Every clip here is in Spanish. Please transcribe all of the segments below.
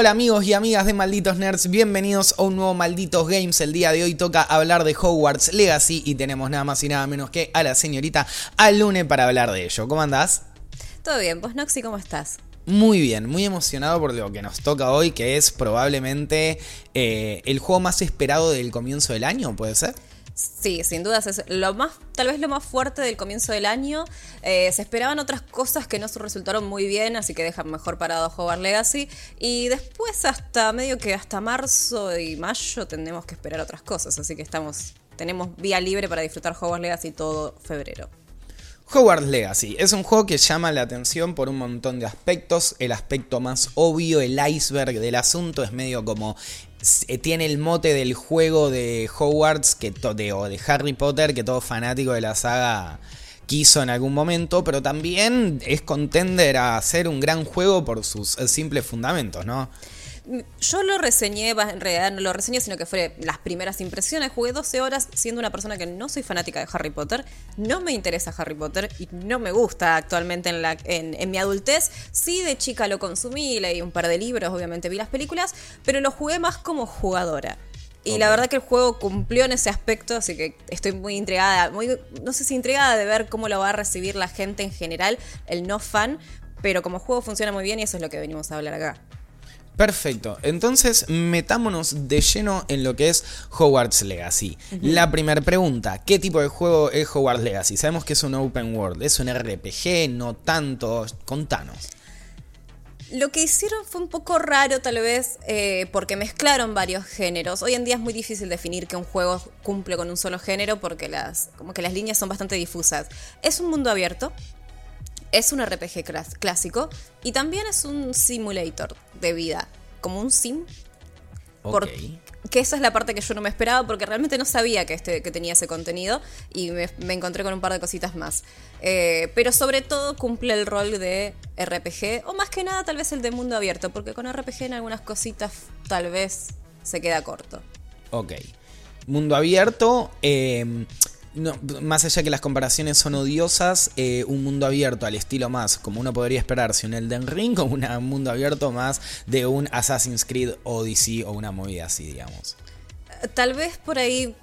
Hola amigos y amigas de Malditos Nerds, bienvenidos a un nuevo Malditos Games. El día de hoy toca hablar de Hogwarts Legacy y tenemos nada más y nada menos que a la señorita Alune para hablar de ello. ¿Cómo andás? Todo bien, vos Noxy, ¿cómo estás? Muy bien, muy emocionado por lo que nos toca hoy, que es probablemente eh, el juego más esperado del comienzo del año, ¿puede ser? Sí, sin dudas es lo más, tal vez lo más fuerte del comienzo del año. Eh, se esperaban otras cosas que no resultaron muy bien, así que dejan mejor parado Hogwarts Legacy. Y después hasta medio que hasta marzo y mayo tendremos que esperar otras cosas, así que estamos, tenemos vía libre para disfrutar Hogwarts Legacy todo febrero. Hogwarts Legacy es un juego que llama la atención por un montón de aspectos. El aspecto más obvio, el iceberg del asunto, es medio como tiene el mote del juego de Hogwarts que de, o de Harry Potter que todo fanático de la saga quiso en algún momento, pero también es contender a hacer un gran juego por sus simples fundamentos, ¿no? Yo lo reseñé, en realidad no lo reseñé, sino que fue las primeras impresiones. Jugué 12 horas siendo una persona que no soy fanática de Harry Potter, no me interesa Harry Potter y no me gusta actualmente en, la, en, mi adultez. Sí, de chica lo consumí, leí un par de libros, obviamente vi las películas, pero lo jugué más como jugadora. Y la verdad que el juego cumplió en ese aspecto, así que estoy muy intrigada, muy, no sé si intrigada de ver cómo lo va a recibir la gente en general, el no fan, pero como juego funciona muy bien y eso es lo que venimos a hablar acá. Perfecto, entonces metámonos de lleno en lo que es Hogwarts Legacy. La primera pregunta, ¿qué tipo de juego es Hogwarts Legacy? Sabemos que es un open world, es un RPG, no tanto, contanos. Lo que hicieron fue un poco raro tal vez eh, porque mezclaron varios géneros. Hoy en día es muy difícil definir que un juego cumple con un solo género porque las, como que las líneas son bastante difusas. Es un mundo abierto, es un RPG clásico y también es un simulator de vida, como un sim. que esa es la parte que yo no me esperaba porque realmente no sabía que, este, que tenía ese contenido y me, encontré con un par de cositas más. Eh, pero sobre todo cumple el rol de RPG, o más que nada tal vez el de mundo abierto, porque con RPG en algunas cositas tal vez se queda corto. Ok. Mundo abierto. Eh, no, más allá que las comparaciones son odiosas, eh, un mundo abierto al estilo más, como uno podría esperarse, un Elden Ring o un mundo abierto más de un Assassin's Creed Odyssey o una movida así, digamos. Tal vez por ahí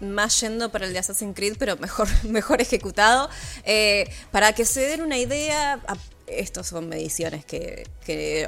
más yendo para el de Assassin's Creed, pero mejor, mejor ejecutado. Eh, para que se den una idea, estos son mediciones que,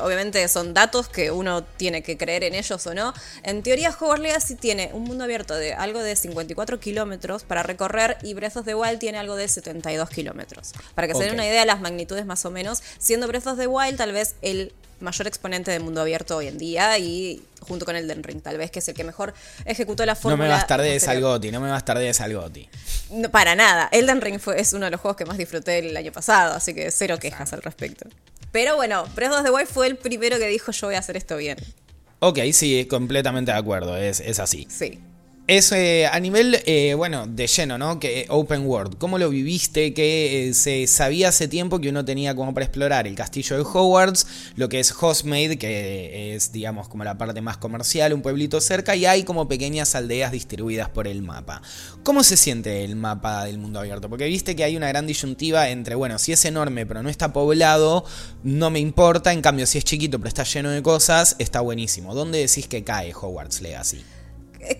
obviamente son datos que uno tiene que creer en ellos o no. En teoría, Hogwarts Legacy tiene un mundo abierto de algo de 54 kilómetros para recorrer y Breath of the Wild tiene algo de 72 kilómetros. Para que se den una idea de las magnitudes más o menos, siendo Breath of the Wild tal vez el mayor exponente de mundo abierto hoy en día y junto con Elden Ring, tal vez, que es el que mejor ejecutó la fórmula. No me bastarde de Salgoti, no me bastarde de Salgoti. No, para nada. Elden Ring fue, es uno de los juegos que más disfruté el año pasado, así que cero quejas al respecto. Pero bueno, Breath of the Wild fue el primero que dijo yo voy a hacer esto bien. Ok, sí, completamente de acuerdo, es, es así. Sí. Es eh, a nivel, eh, bueno, de lleno, ¿no? Que Open World. ¿Cómo lo viviste? Que eh, se sabía hace tiempo que uno tenía como para explorar el castillo de Hogwarts, lo que es Hogsmeade, que es, digamos, como la parte más comercial, un pueblito cerca, y hay como pequeñas aldeas distribuidas por el mapa. ¿Cómo se siente el mapa del mundo abierto? Porque viste que hay una gran disyuntiva entre, bueno, si es enorme pero no está poblado, no me importa, en cambio, si es chiquito pero está lleno de cosas, está buenísimo. ¿Dónde decís que cae Hogwarts Legacy?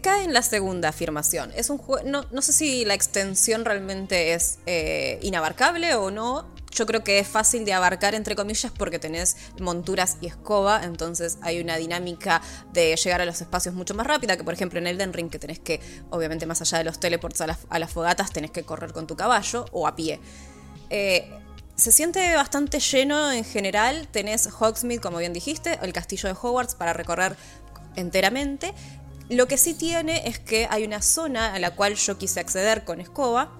Cae en la segunda afirmación. Es un no, no sé si la extensión realmente es eh, inabarcable o no. Yo creo que es fácil de abarcar, entre comillas, porque tenés monturas y escoba, entonces hay una dinámica de llegar a los espacios mucho más rápida que, por ejemplo, en Elden Ring, que tenés que, obviamente, más allá de los teleports a las, fogatas, tenés que correr con tu caballo o a pie. Eh, se siente bastante lleno en general. Tenés Hogsmeade, como bien dijiste, el castillo de Hogwarts para recorrer enteramente. Lo que sí tiene es que hay una zona a la cual yo quise acceder con escoba.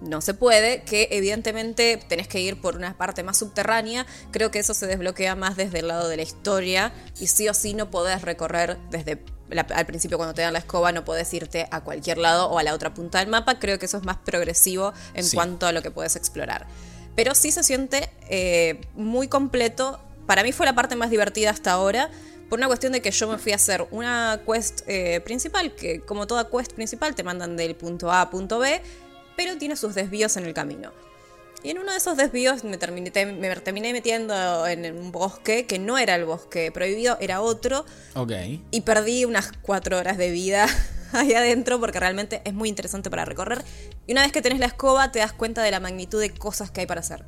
No se puede, que evidentemente tenés que ir por una parte más subterránea. Creo que eso se desbloquea más desde el lado de la historia. Y sí o sí no podés recorrer desde al principio cuando te dan la escoba no podés irte a cualquier lado o a la otra punta del mapa. Creo que eso es más progresivo en cuanto a lo que puedes explorar. Pero sí se siente eh, muy completo. Para mí fue la parte más divertida hasta ahora por una cuestión de que yo me fui a hacer una quest eh, principal, que como toda quest principal te mandan del punto A a punto B, pero tiene sus desvíos en el camino. Y en uno de esos desvíos me terminé, me terminé metiendo en un bosque que no era el bosque prohibido, era otro. Ok. Y perdí unas cuatro horas de vida ahí adentro porque realmente es muy interesante para recorrer. Y una vez que tenés la escoba te das cuenta de la magnitud de cosas que hay para hacer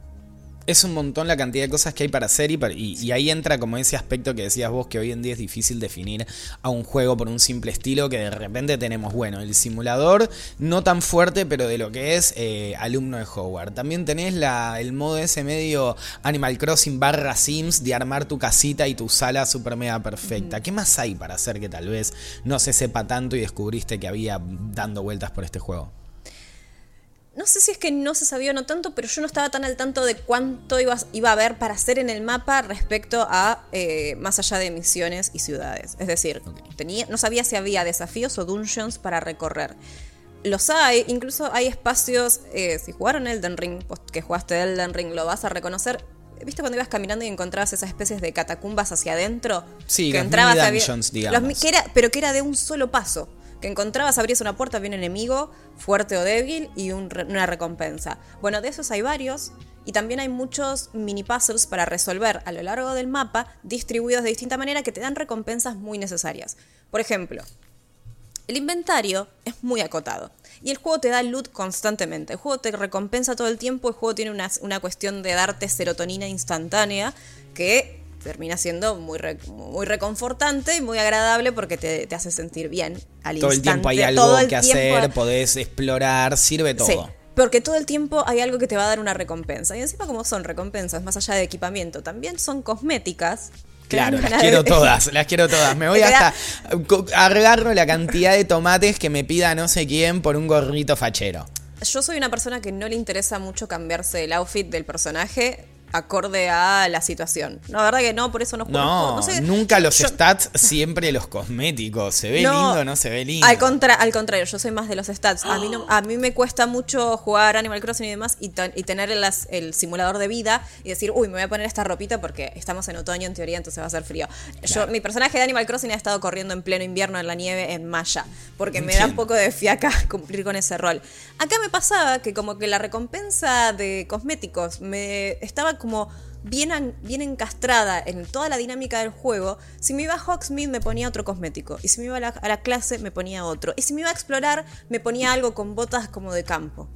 es un montón la cantidad de cosas que hay para hacer y, ahí entra como ese aspecto que decías vos que hoy en día es difícil definir a un juego por un simple estilo que de repente tenemos, bueno, el simulador no tan fuerte pero de lo que es eh, alumno de Howard. También tenés la, el modo ese medio Animal Crossing barra Sims de armar tu casita y tu sala super mega perfecta. ¿Qué más hay para hacer que tal vez no se sepa tanto y descubriste que había dando vueltas por este juego? No sé si es que no se sabía o no tanto, pero yo no estaba tan al tanto de cuánto iba, iba a haber para hacer en el mapa respecto a eh, más allá de misiones y ciudades. Es decir, tenía, no sabía si había desafíos o dungeons para recorrer. Los hay, incluso hay espacios, eh, si jugaron Elden Ring, que jugaste Elden Ring, lo vas a reconocer. ¿Viste cuando ibas caminando y encontrabas esas especies de catacumbas hacia adentro? Sí, que entrabas dungeons, digamos. pero que era de un solo paso que encontrabas, abrías una puerta, había un enemigo, fuerte o débil, y una recompensa. Bueno, de esos hay varios, y también hay muchos mini puzzles para resolver a lo largo del mapa, distribuidos de distinta manera, que te dan recompensas muy necesarias. Por ejemplo, el inventario es muy acotado. Y el juego te da loot constantemente. El juego te recompensa todo el tiempo. El juego tiene una, una cuestión de darte serotonina instantánea que termina siendo muy, muy reconfortante y muy agradable porque te, hace sentir bien al todo el tiempo hay algo que hacer, podés explorar, sirve todo. Sí, porque todo el tiempo hay algo que te va a dar una recompensa. Y encima como son recompensas, más allá de equipamiento, también son cosméticas. Claro, las quiero todas, las quiero todas. Me voy hasta agarro la cantidad de tomates que me pida no sé quién por un gorrito fachero. Yo soy una persona que no le interesa mucho cambiarse el outfit del personaje acorde a la situación. No, la verdad que no, por eso no juego. No, nunca los stats, siempre los cosméticos. ¿Se ve lindo o no se ve lindo? Al, contra, al contrario, yo soy más de los stats. A mí, no, a mí me cuesta mucho jugar Animal Crossing y demás y, tener el, simulador de vida y decir, uy, me voy a poner esta ropita porque estamos en otoño en teoría, entonces va a ser frío. Yo, mi personaje de Animal Crossing ha estado corriendo en pleno invierno en la nieve en Maya, porque me da un poco de fiaca cumplir con ese rol. Acá me pasaba que como que la recompensa de cosméticos me estaba como bien, bien encastrada en toda la dinámica del juego. Si me iba a Hogsmeade me ponía otro cosmético. Y si me iba a la, clase me ponía otro. Y si me iba a explorar me ponía algo con botas como de campo.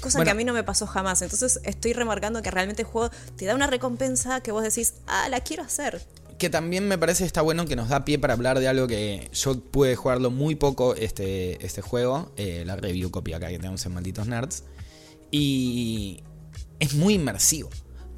Cosa que a mí no me pasó jamás. Entonces estoy remarcando que realmente el juego te da una recompensa que vos decís, ah, la quiero hacer. Que también me parece está bueno que nos da pie para hablar de algo que yo pude jugarlo muy poco este, este juego. Eh, la review copia acá que tenemos en Malditos Nerds. Y es muy inmersivo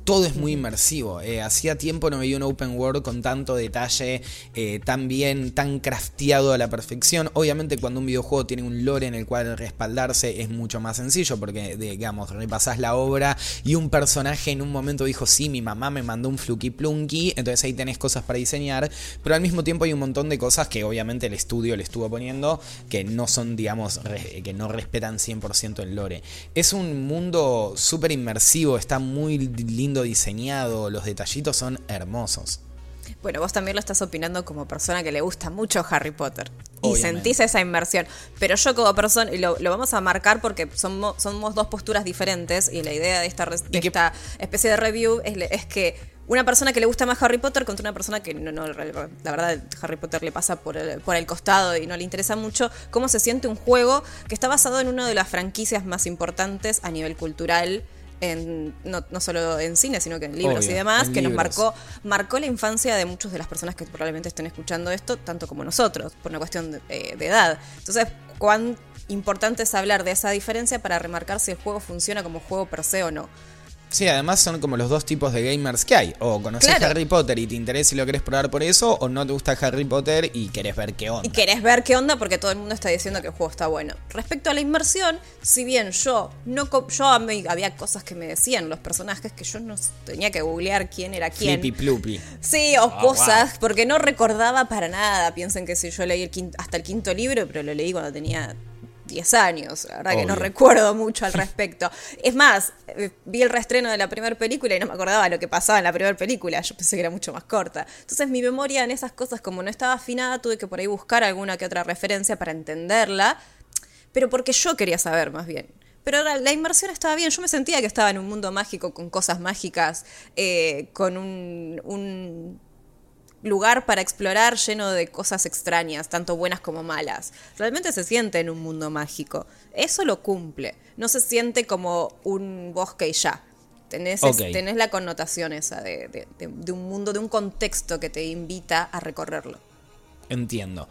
todo es muy inmersivo. Eh, hacía tiempo no veía un open world con tanto detalle, eh, tan bien, tan crafteado a la perfección. Obviamente cuando un videojuego tiene un lore en el cual respaldarse es mucho más sencillo porque, digamos, repasás la obra y un personaje en un momento dijo, sí, mi mamá me mandó un fluky plunky, entonces ahí tenés cosas para diseñar, pero al mismo tiempo hay un montón de cosas que obviamente el estudio le estuvo poniendo que no son, digamos, que no respetan 100% el lore. Es un mundo súper inmersivo, está muy lindo diseñado, los detallitos son hermosos. Bueno, vos también lo estás opinando como persona que le gusta mucho Harry Potter. Y sentís esa inmersión. Pero yo como persona, y lo, vamos a marcar porque somos, somos dos posturas diferentes, y la idea de esta, esta especie de review es, que una persona que le gusta más Harry Potter contra una persona que no, no la verdad Harry Potter le pasa por el, por el costado y no le interesa mucho cómo se siente un juego que está basado en una de las franquicias más importantes a nivel cultural no, no, solo en cine, sino que en libros y demás, que nos marcó, marcó la infancia de muchas de las personas que probablemente estén escuchando esto, tanto como nosotros, por una cuestión de, eh, de edad. Entonces, cuán importante es hablar de esa diferencia para remarcar si el juego funciona como juego per se o no. Sí, además son como los dos tipos de gamers que hay. O conoces Harry Potter y te interesa y lo querés probar por eso, o no te gusta Harry Potter y querés ver qué onda. Y querés ver qué onda porque todo el mundo está diciendo que el juego está bueno. Respecto a la inmersión, si bien yo no yo había cosas que me decían los personajes que yo no tenía que googlear quién era quién. Flippy Ploopy. Sí, o ah, cosas, porque no recordaba para nada. Piensen que si yo leí hasta el quinto libro, pero lo leí cuando tenía 10 años, la verdad que no recuerdo mucho al respecto. Es más, eh, vi el reestreno de la primera película y no me acordaba lo que pasaba en la primera película, yo pensé que era mucho más corta. Entonces mi memoria en esas cosas, como no estaba afinada, tuve que por ahí buscar alguna que otra referencia para entenderla, pero porque yo quería saber más bien Pero la, la inmersión estaba bien. Yo me sentía que estaba en un mundo mágico con cosas mágicas, eh, con un, un lugar para explorar lleno de cosas extrañas, tanto buenas como malas. Realmente se siente en un mundo mágico. Eso lo cumple. No se siente como un bosque y ya. Tenés, es- tenés la connotación esa de, de- de- de un mundo, de un contexto que te invita a recorrerlo. Entiendo.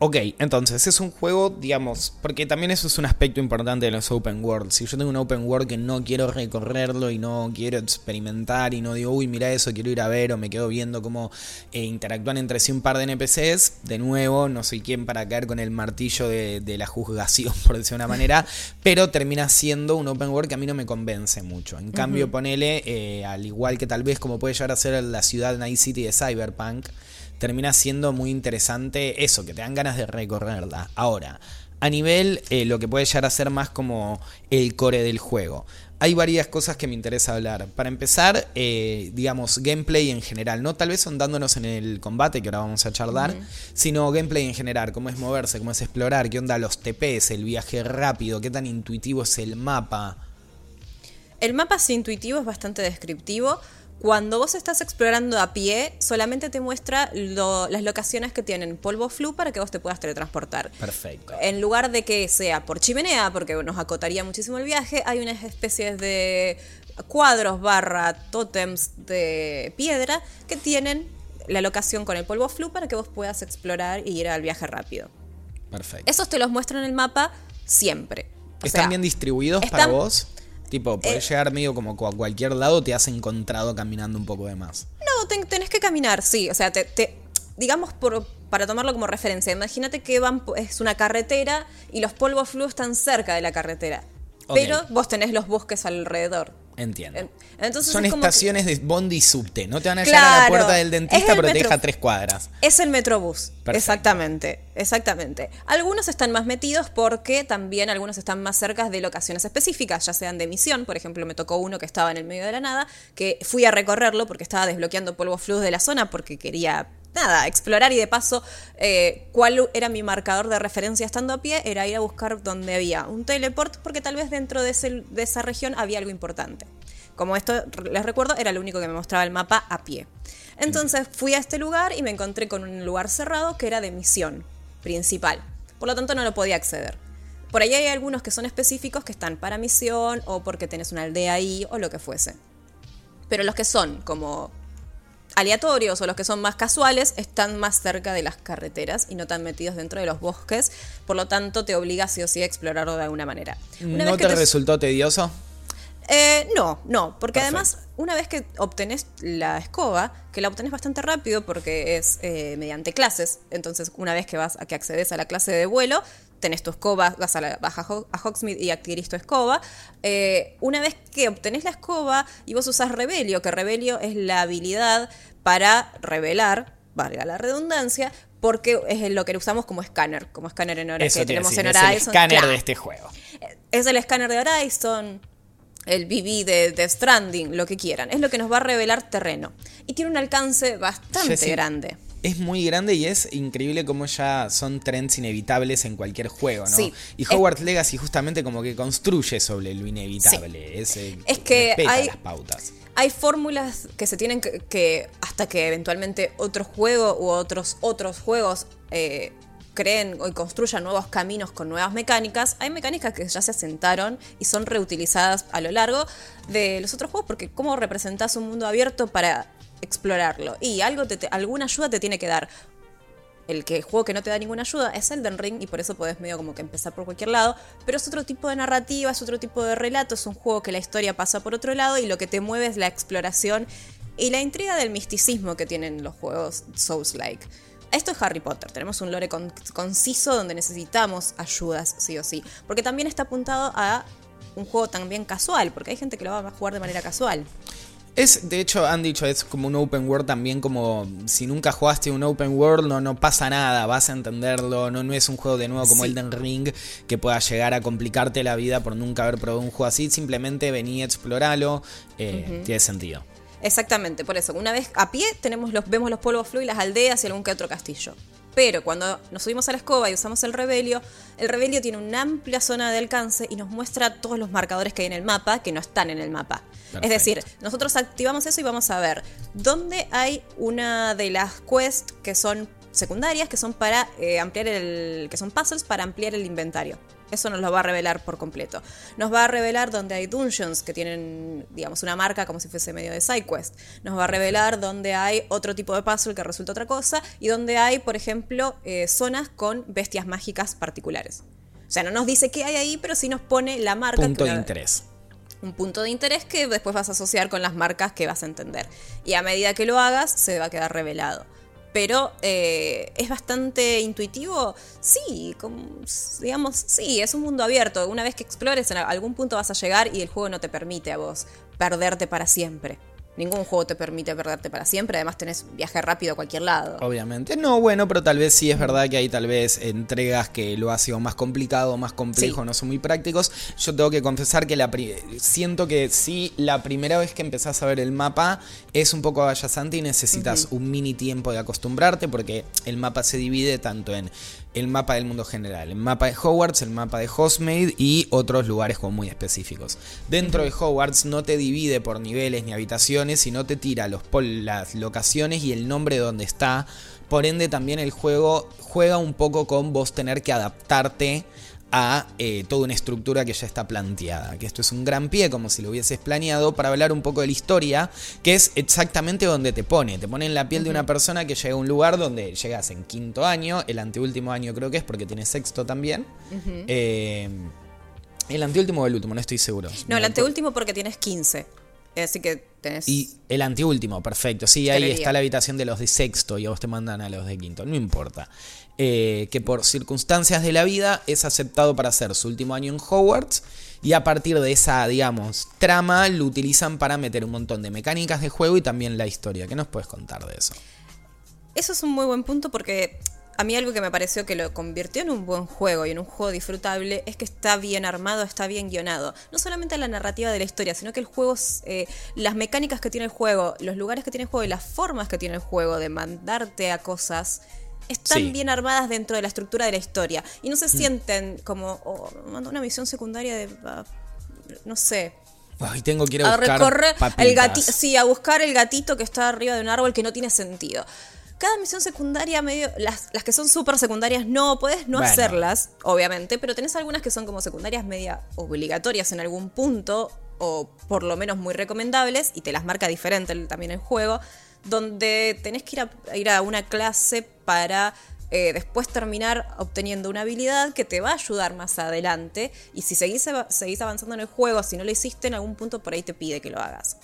Ok, entonces es un juego, digamos, porque también eso es un aspecto importante de los open world. Si yo tengo un open world que no quiero recorrerlo y no quiero experimentar y no digo, uy, mira eso, quiero ir a ver o me quedo viendo cómo eh, interactúan entre sí un par de NPCs, de nuevo, no soy quien para caer con el martillo de, de la juzgación, por decirlo de una manera, pero termina siendo un open world que a mí no me convence mucho. En cambio, ponele, eh, al igual que tal vez como puede llegar a ser la ciudad Night City de Cyberpunk, termina siendo muy interesante eso, que te dan ganas de recorrerla. Ahora, a nivel eh, lo que puede llegar a ser más como el core del juego. Hay varias cosas que me interesa hablar. Para empezar, eh, digamos, gameplay en general. No tal vez ondándonos en el combate, que ahora vamos a charlar, sino gameplay en general. Cómo es moverse, cómo es explorar, qué onda los TPs, el viaje rápido, qué tan intuitivo es el mapa. El mapa es intuitivo, es bastante descriptivo. Cuando vos estás explorando a pie, solamente te muestra lo- las locaciones que tienen polvo flu para que vos te puedas teletransportar. Perfecto. En lugar de que sea por chimenea, porque nos acotaría muchísimo el viaje, hay unas especies de cuadros barra tótems de piedra que tienen la locación con el polvo flu para que vos puedas explorar y ir al viaje rápido. Perfecto. Esos te los muestran en el mapa siempre. O ¿Están sea, bien distribuidos están- para vos? Tipo, podés Eh, llegar medio como a cualquier lado, te has encontrado caminando un poco de más. No, ten- tenés que caminar, sí. O sea, te, te- digamos, por, para tomarlo como referencia, imagínate que van, es una carretera y los polvos flu están cerca de la carretera. Pero vos tenés los bosques alrededor. Entiendo. En- entonces Son es que- estaciones de bondi y subte. No te van a llevar a la puerta del dentista, pero te deja tres cuadras. Es el Metrobús. Perfecto. Exactamente, exactamente. Algunos están más metidos porque también algunos están más cerca de locaciones específicas, ya sean de misión. Por ejemplo, me tocó uno que estaba en el medio de la nada, que fui a recorrerlo porque estaba desbloqueando polvo flux de la zona porque quería, nada, explorar y de paso, eh, cuál era mi marcador de referencia estando a pie, era ir a buscar donde había un teleport porque tal vez dentro de, de esa región había algo importante. Como esto, les recuerdo, era lo único que me mostraba el mapa a pie. Entonces fui a este lugar y me encontré con un lugar cerrado que era de misión principal. Por lo tanto no lo podía acceder. Por ahí hay algunos que son específicos que están para misión o porque tenés una aldea ahí o lo que fuese. Pero los que son como aleatorios o los que son más casuales están más cerca de las carreteras y no tan metidos dentro de los bosques. Por lo tanto te obliga sí o sí a explorarlo de alguna manera. Una ¿No vez que te resultó tedioso? eh, no, no, porque Perfecto. además una vez que obtenés la escoba, que la obtenés bastante rápido porque es eh, mediante clases, entonces una vez que vas a que accedes a la clase de vuelo, tenés tu escoba, vas a, la, vas a Ho- a Hogsmeade y adquirís tu escoba. Eh, una vez que obtenés la escoba y vos usás Rebelio, que Rebelio es la habilidad para revelar, valga la redundancia, porque es lo que usamos como escáner, como escáner en Horizon, que tenemos decir, en es el Horizon. escáner Claro. de este juego. Es el escáner de Horizon, el BB de, de Stranding, lo que quieran. Es lo que nos va a revelar terreno. Y tiene un alcance bastante Jessy, grande. Es muy grande y es increíble cómo ya son trends inevitables en cualquier juego, ¿no? Sí. Y Hogwarts Legacy justamente como que construye sobre lo inevitable. Es, eh, Es que hay- las pautas. Hay fórmulas que se tienen que, que hasta que eventualmente otro juego u otros, otros juegos eh, creen y construyan nuevos caminos con nuevas mecánicas, hay mecánicas que ya se asentaron y son reutilizadas a lo largo de los otros juegos, porque ¿cómo representás un mundo abierto para explorarlo? Y algo te- alguna ayuda te tiene que dar. El que juego que no te da ninguna ayuda es Elden Ring y por eso podés medio como que empezar por cualquier lado, pero es otro tipo de narrativa, es otro tipo de relato, es un juego que la historia pasa por otro lado y lo que te mueve es la exploración y la intriga del misticismo que tienen los juegos Souls-like. Esto es Harry Potter, tenemos un lore con- conciso donde necesitamos ayudas, sí o sí, porque también está apuntado a un juego también casual, porque hay gente que lo va a jugar de manera casual. Es, de hecho, han dicho, es como un open world también, como si nunca jugaste un open world, no, no pasa nada, vas a entenderlo, no, no es un juego de nuevo como Sí. Elden Ring que pueda llegar a complicarte la vida por nunca haber probado un juego así, simplemente vení a explorarlo, eh, tiene sentido. Exactamente, por eso. Una vez a pie tenemos los, vemos los polvos flu y las aldeas y algún que otro castillo. Pero cuando nos subimos a la escoba y usamos el Rebelio, el Rebelio tiene una amplia zona de alcance y nos muestra todos los marcadores que hay en el mapa que no están en el mapa. Es decir, nosotros activamos eso y vamos a ver dónde hay una de las quests que son secundarias, que son para eh, ampliar el. que son puzzles para ampliar el inventario. Eso nos lo va a revelar por completo. Nos va a revelar donde hay dungeons que tienen, digamos, una marca como si fuese medio de sidequest. Nos va a revelar donde hay otro tipo de puzzle que resulta otra cosa y donde hay, por ejemplo, eh, zonas con bestias mágicas particulares. O sea, no nos dice qué hay ahí, pero sí nos pone la marca. Punto de interés. Un punto de interés que después vas a asociar con las marcas que vas a entender. Y a medida que lo hagas, se va a quedar revelado pero eh, es bastante intuitivo. Sí, digamos, sí, es un mundo abierto. Una vez que explores, en algún punto vas a llegar y el juego no te permite a vos perderte para siempre. Ningún juego te permite perderte para siempre, además tenés viaje rápido a cualquier lado. Obviamente, no, bueno, pero tal vez sí es verdad que hay tal vez entregas que lo ha sido más complicado, más complejo, no son muy prácticos. Yo tengo que confesar que la siento que sí, la primera vez que empezás a ver el mapa es un poco adyacente y necesitas un mini tiempo de acostumbrarte porque el mapa se divide tanto en el mapa del mundo general, el mapa de Hogwarts, el mapa de Hogsmeade y otros lugares como muy específicos. Dentro de Hogwarts no te divide por niveles ni habitaciones, sino te tira los las locaciones y el nombre de donde está. Por ende también el juego juega un poco con vos tener que adaptarte a eh, toda una estructura que ya está planteada. Que esto es un gran pie, como si lo hubieses planeado, para hablar un poco de la historia, que es exactamente donde te pone. Te pone en la piel de una persona que llega a un lugar donde llegas en quinto año, el anteúltimo año creo que es porque tiene sexto también. Eh, el anteúltimo o el último, no estoy seguro. No, el anteúltimo porque tienes 15. Así que tenés. Y el anteúltimo, perfecto. Sí, ahí está la habitación de los de sexto y a vos te mandan a los de quinto. No importa. Eh, que por circunstancias de la vida es aceptado para hacer su último año en Hogwarts. Y a partir de esa, digamos, trama, lo utilizan para meter un montón de mecánicas de juego y también la historia. ¿Qué nos puedes contar de eso? Eso es un muy buen punto porque a mí algo que me pareció que lo convirtió en un buen juego y en un juego disfrutable es que está bien armado, está bien guionado. No solamente la narrativa de la historia, sino que el juego, eh, las mecánicas que tiene el juego, los lugares que tiene el juego y las formas que tiene el juego de mandarte a cosas están bien armadas dentro de la estructura de la historia. Y no se mm. sienten como, oh, una misión secundaria de, ah, no sé, Ay, tengo que ir a, buscar el gatito, sí, a buscar el gatito que está arriba de un árbol que no tiene sentido cada misión secundaria medio. Las, las que son súper secundarias no, puedes no hacerlas, obviamente, pero tenés algunas que son como secundarias media obligatorias en algún punto, o por lo menos muy recomendables, y te las marca diferente también el juego, donde tenés que ir a, ir a una clase para. Eh, después terminar obteniendo una habilidad que te va a ayudar más adelante y si seguís, seguís avanzando en el juego, si no lo hiciste en algún punto por ahí te pide que lo hagas.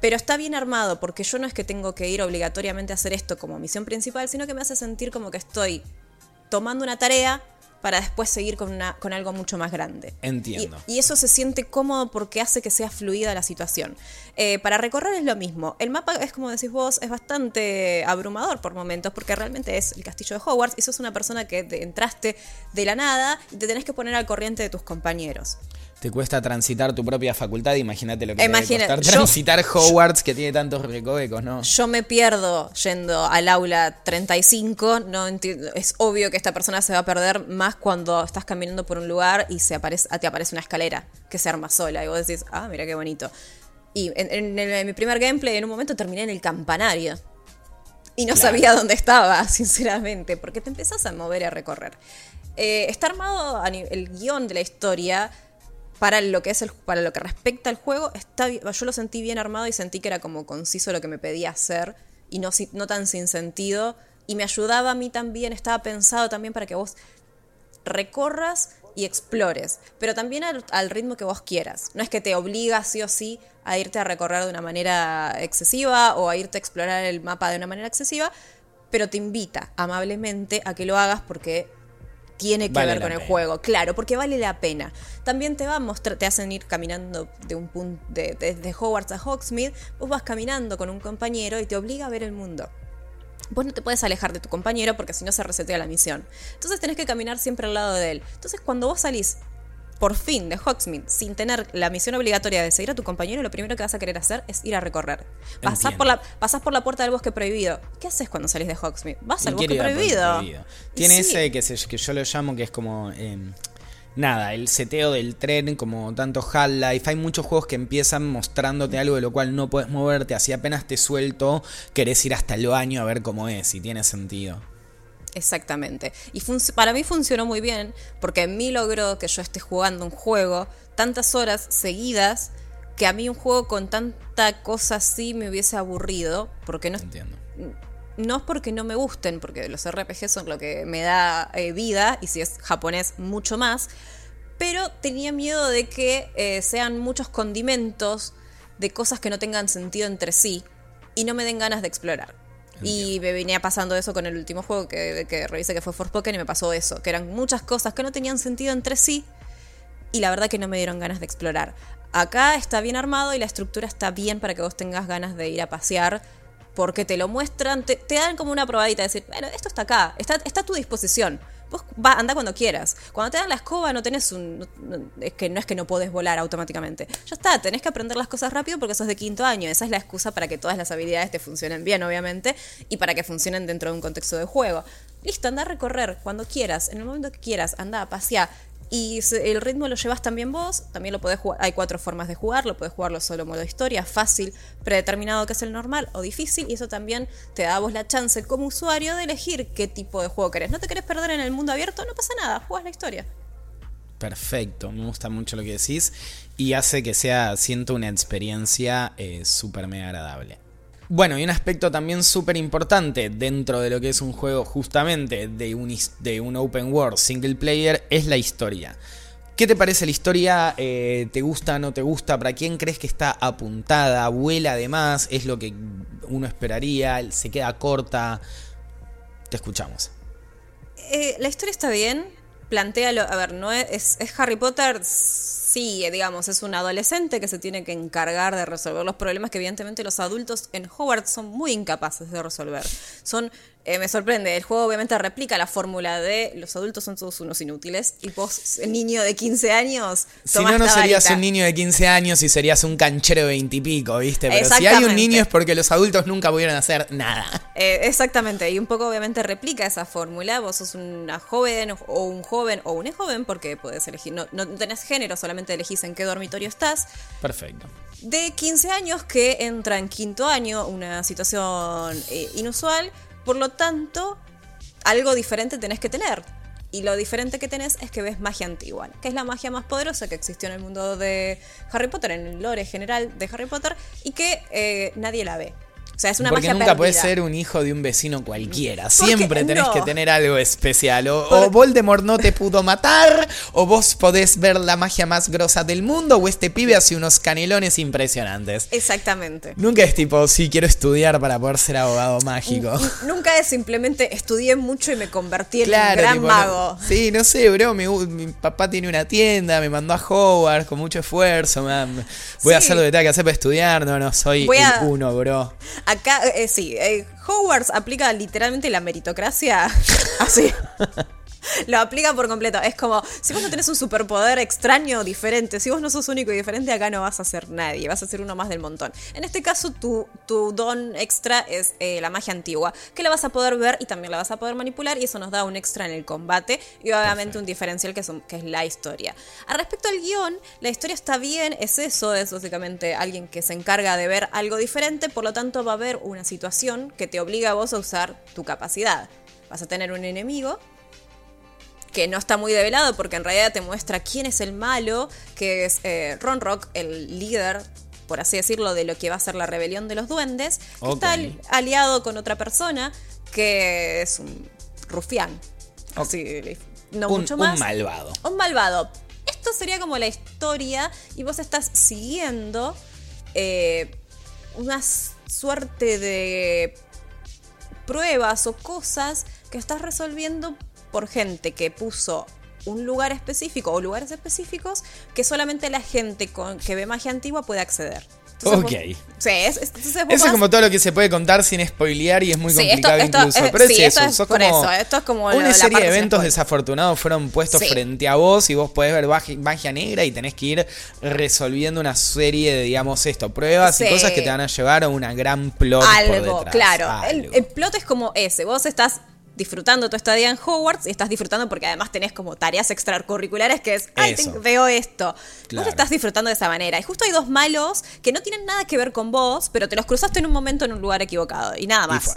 Pero está bien armado porque yo no es que tengo que ir obligatoriamente a hacer esto como misión principal, sino que me hace sentir como que estoy tomando una tarea para después seguir con, una, con algo mucho más grande. Entiendo. Y, eso se siente cómodo porque hace que sea fluida la situación. Eh, para recorrer es lo mismo. El mapa es como decís vos, es bastante abrumador por momentos porque realmente es el castillo de Hogwarts y sos una persona que entraste de la nada y te tenés que poner al corriente de tus compañeros te cuesta transitar tu propia facultad, imagínate lo que Imagina, te transitar Hogwarts que tiene tantos recovecos, ¿no? Yo me pierdo yendo al aula 35, no es obvio que esta persona se va a perder más cuando estás caminando por un lugar y se aparece, te aparece una escalera que se arma sola y vos decís, ah, mira qué bonito. Y en, mi primer gameplay en un momento terminé en el campanario. Y no sabía dónde estaba, sinceramente, porque te empezás a mover y a recorrer. Eh, está armado el guion de la historia para lo que es el, para lo que respecta al juego, está, yo lo sentí bien armado y sentí que era como conciso lo que me pedía hacer y no, no tan sin sentido. Y me ayudaba a mí también, estaba pensado también para que vos recorras y explores, pero también al, ritmo que vos quieras. No es que te obliga sí o sí a irte a recorrer de una manera excesiva o a irte a explorar el mapa de una manera excesiva, pero te invita amablemente a que lo hagas porque tiene que ver con el juego, claro, porque vale la pena. También te va a mostrar, te hacen ir caminando de un punto de, desde Hogwarts a Hogsmeade, vos vas caminando con un compañero y te obliga a ver el mundo. Vos no te puedes alejar de tu compañero porque si no se resetea la misión. Entonces tenés que caminar siempre al lado de él. Entonces cuando vos salís por fin de Hogsmeade sin tener la misión obligatoria de seguir a tu compañero, lo primero que vas a querer hacer es ir a recorrer. Pasás por, la, pasás por la puerta del bosque prohibido. ¿Qué haces cuando salís de Hogsmeade? Vas al bosque prohibido. Tiene ese que, que, yo lo llamo que es como... Em, nada, el seteo del tren, como tanto Half-Life. Hay muchos juegos que empiezan mostrándote algo de lo cual no puedes moverte. Así apenas te suelto, querés ir hasta el baño a ver cómo es, si tiene sentido. Exactamente. Y para mí funcionó muy bien porque a mí logró que yo esté jugando un juego tantas horas seguidas que a mí un juego con tanta cosa así me hubiese aburrido. Porque no. Entiendo. No es porque no me gusten, porque los RPG son lo que me da eh, vida, y si es japonés, mucho más. Pero tenía miedo de que eh, sean muchos condimentos de cosas que no tengan sentido entre sí y no me den ganas de explorar. Y me venía pasando eso con el último juego que, que revisé que fue Forspoken y me pasó eso, que eran muchas cosas que no tenían sentido entre sí y la verdad que no me dieron ganas de explorar. Acá está bien armado y la estructura está bien para que vos tengas ganas de ir a pasear porque te lo muestran, te, dan como una probadita de decir, bueno, esto está acá, está, está a tu disposición. Vos va, anda cuando quieras. Cuando te dan la escoba no tenés un... es que no es que no podés volar automáticamente. Ya está, tenés que aprender las cosas rápido porque sos de quinto año. Esa es la excusa para que todas las habilidades te funcionen bien, obviamente, y para que funcionen dentro de un contexto de juego. Listo, anda a recorrer cuando quieras, en el momento que quieras, anda a pasear. Y el ritmo lo llevas también vos, también lo podés jugar, hay cuatro formas de jugar, lo podés jugarlo solo modo historia, fácil, predeterminado que es el normal o difícil, y eso también te da a vos la chance como usuario de elegir qué tipo de juego querés. No te querés perder en el mundo abierto, no pasa nada, jugás la historia. Perfecto, me gusta mucho lo que decís y hace que sea, siento una experiencia eh, súper mega agradable. Bueno, y un aspecto también súper importante dentro de lo que es un juego justamente de un, de un open world single player es la historia. ¿Qué te parece la historia? Eh, ¿Te gusta, no te gusta? ¿Para quién crees que está apuntada? ¿Vuela además? ¿Es lo que uno esperaría? ¿Se queda corta? Te escuchamos. Eh, la historia está bien. Plantéalo. A ver, no es, es Harry Potter sí, digamos, es un adolescente que se tiene que encargar de resolver los problemas que evidentemente los adultos en Hogwarts son muy incapaces de resolver. Son eh, me sorprende. El juego obviamente replica la fórmula de los adultos son todos unos inútiles y vos, niño de 15 años. Si no, no serías un niño de 15 años y serías un canchero de 20 y pico, ¿viste? Pero si hay un niño es porque los adultos nunca pudieron hacer nada. Eh, exactamente. Y un poco obviamente replica esa fórmula. Vos sos una joven o un joven o una joven porque podés elegir. No, no tenés género, solamente elegís en qué dormitorio estás. Perfecto de 15 años que entra en quinto año, una situación eh, inusual, por lo tanto, algo diferente tenés que tener. Y lo diferente que tenés es que ves magia antigua, que es la magia más poderosa que existió en el mundo de Harry Potter, en el lore general de Harry Potter, y que eh, nadie la ve. O sea, es una Porque nunca puedes ser un hijo de un vecino cualquiera. Siempre tenés que tener algo especial. O, Voldemort no te pudo matar, o vos podés ver la magia más grosa del mundo, o este pibe hace unos canelones impresionantes. Exactamente. Nunca es tipo, sí, quiero estudiar para poder ser abogado mágico. Nunca es simplemente estudié mucho y me convertí en un gran mago. sí, no sé, bro. Mi, papá tiene una tienda, me mandó a Hogwarts con mucho esfuerzo. voy a hacer lo que tenga que hacer para estudiar. No, no, soy el uno, bro. Acá, eh, sí, eh, Hogwarts aplica literalmente la meritocracia así. Lo aplica por completo. Es como, si vos no tenés un superpoder extraño, diferente, si vos no sos único y diferente, acá no vas a ser nadie, vas a ser uno más del montón. En este caso, tu, tu don extra es eh, la magia antigua, que la vas a poder ver y también la vas a poder manipular, y eso nos da un extra en el combate y obviamente un diferencial que, que es la historia. A respecto al guion, la historia está bien, es eso, es básicamente alguien que se encarga de ver algo diferente, por lo tanto va a haber una situación que te obliga a vos a usar tu capacidad. Vas a tener un enemigo que no está muy develado porque en realidad te muestra quién es el malo, que es eh, Ron Rock, el líder por así decirlo, de lo que va a ser la rebelión de los duendes, que está aliado con otra persona que es un rufián. no mucho más. Un malvado. Un malvado. Esto sería como la historia y vos estás siguiendo eh, una suerte de pruebas o cosas que estás resolviendo por gente que puso un lugar específico o lugares específicos que solamente la gente con, que ve magia antigua puede acceder. ok. sí, es, eso es como todo lo que se puede contar sin spoilear y es muy complicado incluso. Pero es eso, es por eso, esto es como una serie de eventos desafortunados fueron puestos frente a vos y vos podés ver magia negra y tenés que ir resolviendo una serie de, digamos, esto, pruebas y cosas que te van a llevar a una gran plot. Algo, claro. el plot es como ese, vos estás disfrutando tu estadía en Hogwarts y estás disfrutando porque además tenés como tareas extracurriculares que es, ay, veo esto. Vos estás disfrutando de esa manera. Y justo hay dos malos que no tienen nada que ver con vos, pero te los cruzaste en un momento en un lugar equivocado y nada más.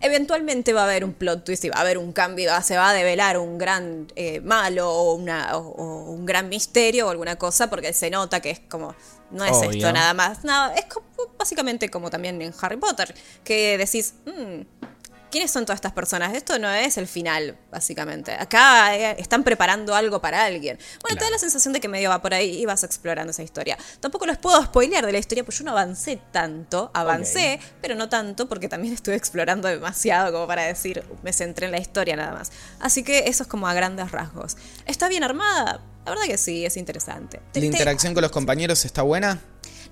Eventualmente va a haber un plot twist y va a haber un cambio, se va a develar un gran eh, malo o, una, o, un gran misterio o alguna cosa porque se nota que es como, no es esto nada más. Nada, es como, básicamente como también en Harry Potter, que decís, mmm, ¿quiénes son todas estas personas? Esto no es el final, básicamente. Acá eh, están preparando algo para alguien. Bueno, te da la sensación de que medio va por ahí y vas explorando esa historia. Tampoco les puedo spoilear de la historia, pues yo no avancé tanto. Avancé, pero no tanto, porque también estuve explorando demasiado como para decir, me centré en la historia nada más. Así que eso es como a grandes rasgos. ¿Está bien armada? La verdad que sí, es interesante. ¿La interacción con los compañeros está buena?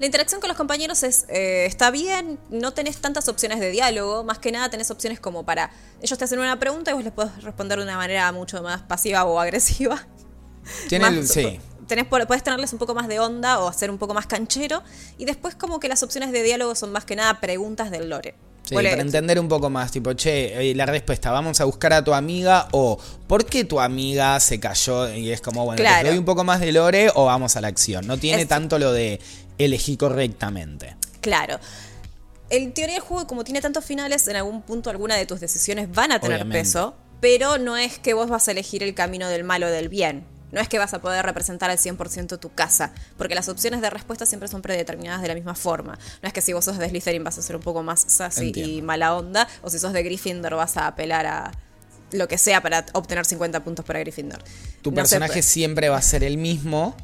La interacción con los compañeros es, eh, está bien, no tenés tantas opciones de diálogo, más que nada tenés opciones como para, ellos te hacen una pregunta y vos les podés responder de una manera mucho más pasiva o agresiva. Tiene, sí. Tenés, podés tenerles un poco más de onda o hacer un poco más canchero. Y después como que las opciones de diálogo son más que nada preguntas del lore. Sí, para entender un poco más, tipo, che, eh, la respuesta, vamos a buscar a tu amiga o ¿por qué tu amiga se cayó? Y es como, bueno, claro. doy un poco más de lore o vamos a la acción. No tiene tanto lo de elegí correctamente. Claro. En teoría el juego, como tiene tantos finales, en algún punto alguna de tus decisiones van a tener peso, pero no es que vos vas a elegir el camino del mal o del bien. No es que vas a poder representar al 100% tu casa, porque las opciones de respuesta siempre son predeterminadas de la misma forma. No es que si vos sos de Slytherin vas a ser un poco más sassy y mala onda, o si sos de Gryffindor vas a apelar a lo que sea para obtener 50 puntos para Gryffindor. Tu personaje siempre va a ser el mismo,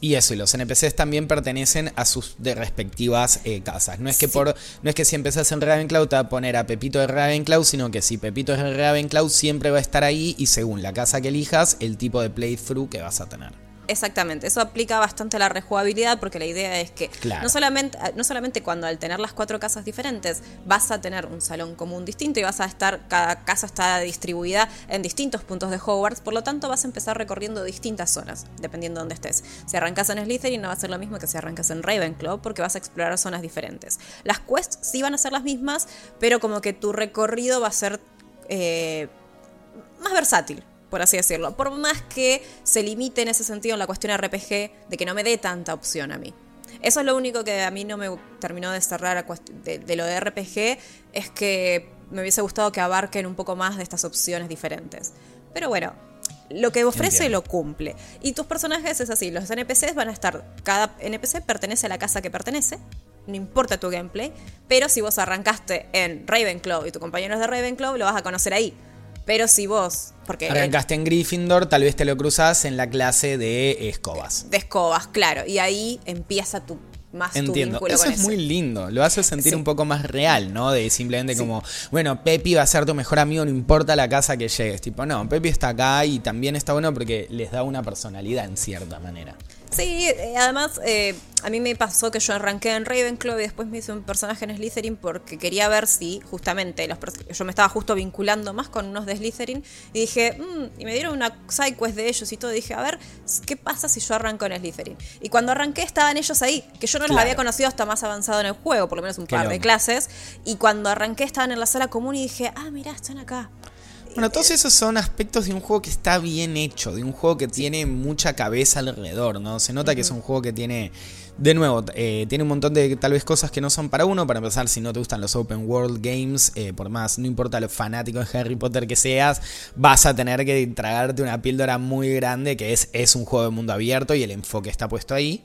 y eso, y los NPCs también pertenecen a sus respectivas eh, casas. No es que por no es que si empezás en Ravenclaw te va a poner a Pepito de Ravenclaw, sino que si Pepito es de Ravenclaw siempre va a estar ahí y según la casa que elijas, el tipo de playthrough que vas a tener. Exactamente, eso aplica bastante a la rejugabilidad porque la idea es que no, solamente, no solamente cuando al tener las cuatro casas diferentes vas a tener un salón común distinto y vas a estar, cada casa está distribuida en distintos puntos de Hogwarts, por lo tanto vas a empezar recorriendo distintas zonas, dependiendo de dónde estés. Si arrancas en Slytherin no va a ser lo mismo que si arrancas en Ravenclaw porque vas a explorar zonas diferentes. Las quests sí van a ser las mismas, pero como que tu recorrido va a ser eh, más versátil por así decirlo. Por más que se limite en ese sentido en la cuestión RPG de que no me dé tanta opción a mí. Eso es lo único que a mí no me terminó de cerrar de, lo de RPG, es que me hubiese gustado que abarquen un poco más de estas opciones diferentes. Pero bueno, lo que ofrece lo cumple. Y tus personajes es así, los NPCs van a estar, cada NPC pertenece a la casa que pertenece, no importa tu gameplay, pero si vos arrancaste en Ravenclaw y tu compañero es de Ravenclaw, lo vas a conocer ahí. Pero si vos. Porque Arrancaste en Gryffindor, tal vez te lo cruzas en la clase de escobas. De escobas, claro. Y ahí empieza tu más Entiendo. eso es muy lindo. Lo hace sentir un poco más real, ¿no? De simplemente como, bueno, Pepi va a ser tu mejor amigo, no importa la casa que llegues. Tipo, no, Pepi está acá y también está bueno porque les da una personalidad en cierta manera. Sí, eh, además eh, a mí me pasó que yo arranqué en Ravenclaw y después me hice un personaje en Slytherin porque quería ver si justamente los yo me estaba justo vinculando más con unos de Slytherin y dije, mmm, y me dieron una sidequest de ellos y todo, y dije, a ver, ¿qué pasa si yo arranco en Slytherin? Y cuando arranqué estaban ellos ahí, que yo no los había conocido hasta más avanzado en el juego, por lo menos un par de clases, y cuando arranqué estaban en la sala común y dije, ah, mirá, están acá. Bueno, todos esos son aspectos de un juego que está bien hecho, de un juego que tiene mucha cabeza alrededor, ¿no? Se nota que es un juego que tiene, de nuevo, eh, tiene un montón de tal vez cosas que no son para uno. Para empezar, si no te gustan los open world games, eh, por más, no importa lo fanático de Harry Potter que seas, vas a tener que tragarte una píldora muy grande que es, es un juego de mundo abierto y el enfoque está puesto ahí.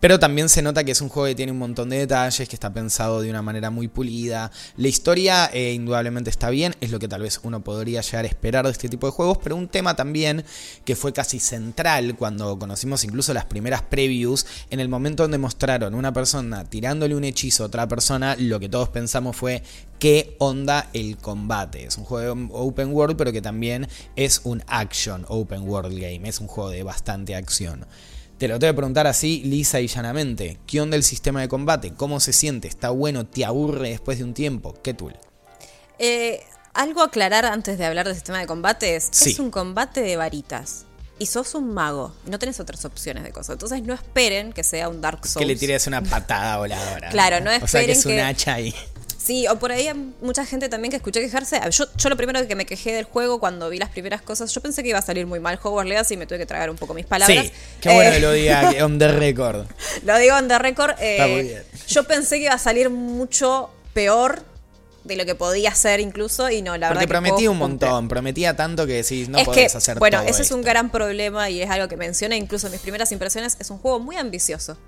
Pero también se nota que es un juego que tiene un montón de detalles, que está pensado de una manera muy pulida. La historia eh, indudablemente está bien, es lo que tal vez uno podría llegar a esperar de este tipo de juegos, pero un tema también que fue casi central cuando conocimos incluso las primeras previews, en el momento donde mostraron una persona tirándole un hechizo a otra persona, lo que todos pensamos fue qué onda el combate. Es un juego open world, pero que también es un action open world game, es un juego de bastante acción. Te lo tengo que preguntar así, lisa y llanamente. ¿Qué onda el sistema de combate? ¿Cómo se siente? ¿Está bueno? ¿Te aburre después de un tiempo? ¿Qué tool? Eh, algo a aclarar antes de hablar del sistema de combate es, Sí. es un combate de varitas. Y sos un mago, no tenés otras opciones de cosas. Entonces no esperen que sea un Dark Souls. Que le tires una patada voladora. Claro, no O sea que esperen es un que- hacha y... Sí, o por ahí hay mucha gente también que escuché quejarse. Yo, yo lo primero que me quejé del juego cuando vi las primeras cosas, yo pensé que iba a salir muy mal Hogwarts Legacy y me tuve que tragar un poco mis palabras. Sí, qué bueno Eh, que lo diga on the record. Lo digo en the record. eh, Está muy bien. Yo pensé que iba a salir mucho peor de lo que podía ser incluso y no, la verdad Porque que el prometía juego un montón, prometía tanto que decís, no es podés que, hacer bueno, todo ese es un gran problema y es algo que mencioné incluso en mis primeras impresiones. Es un juego muy ambicioso.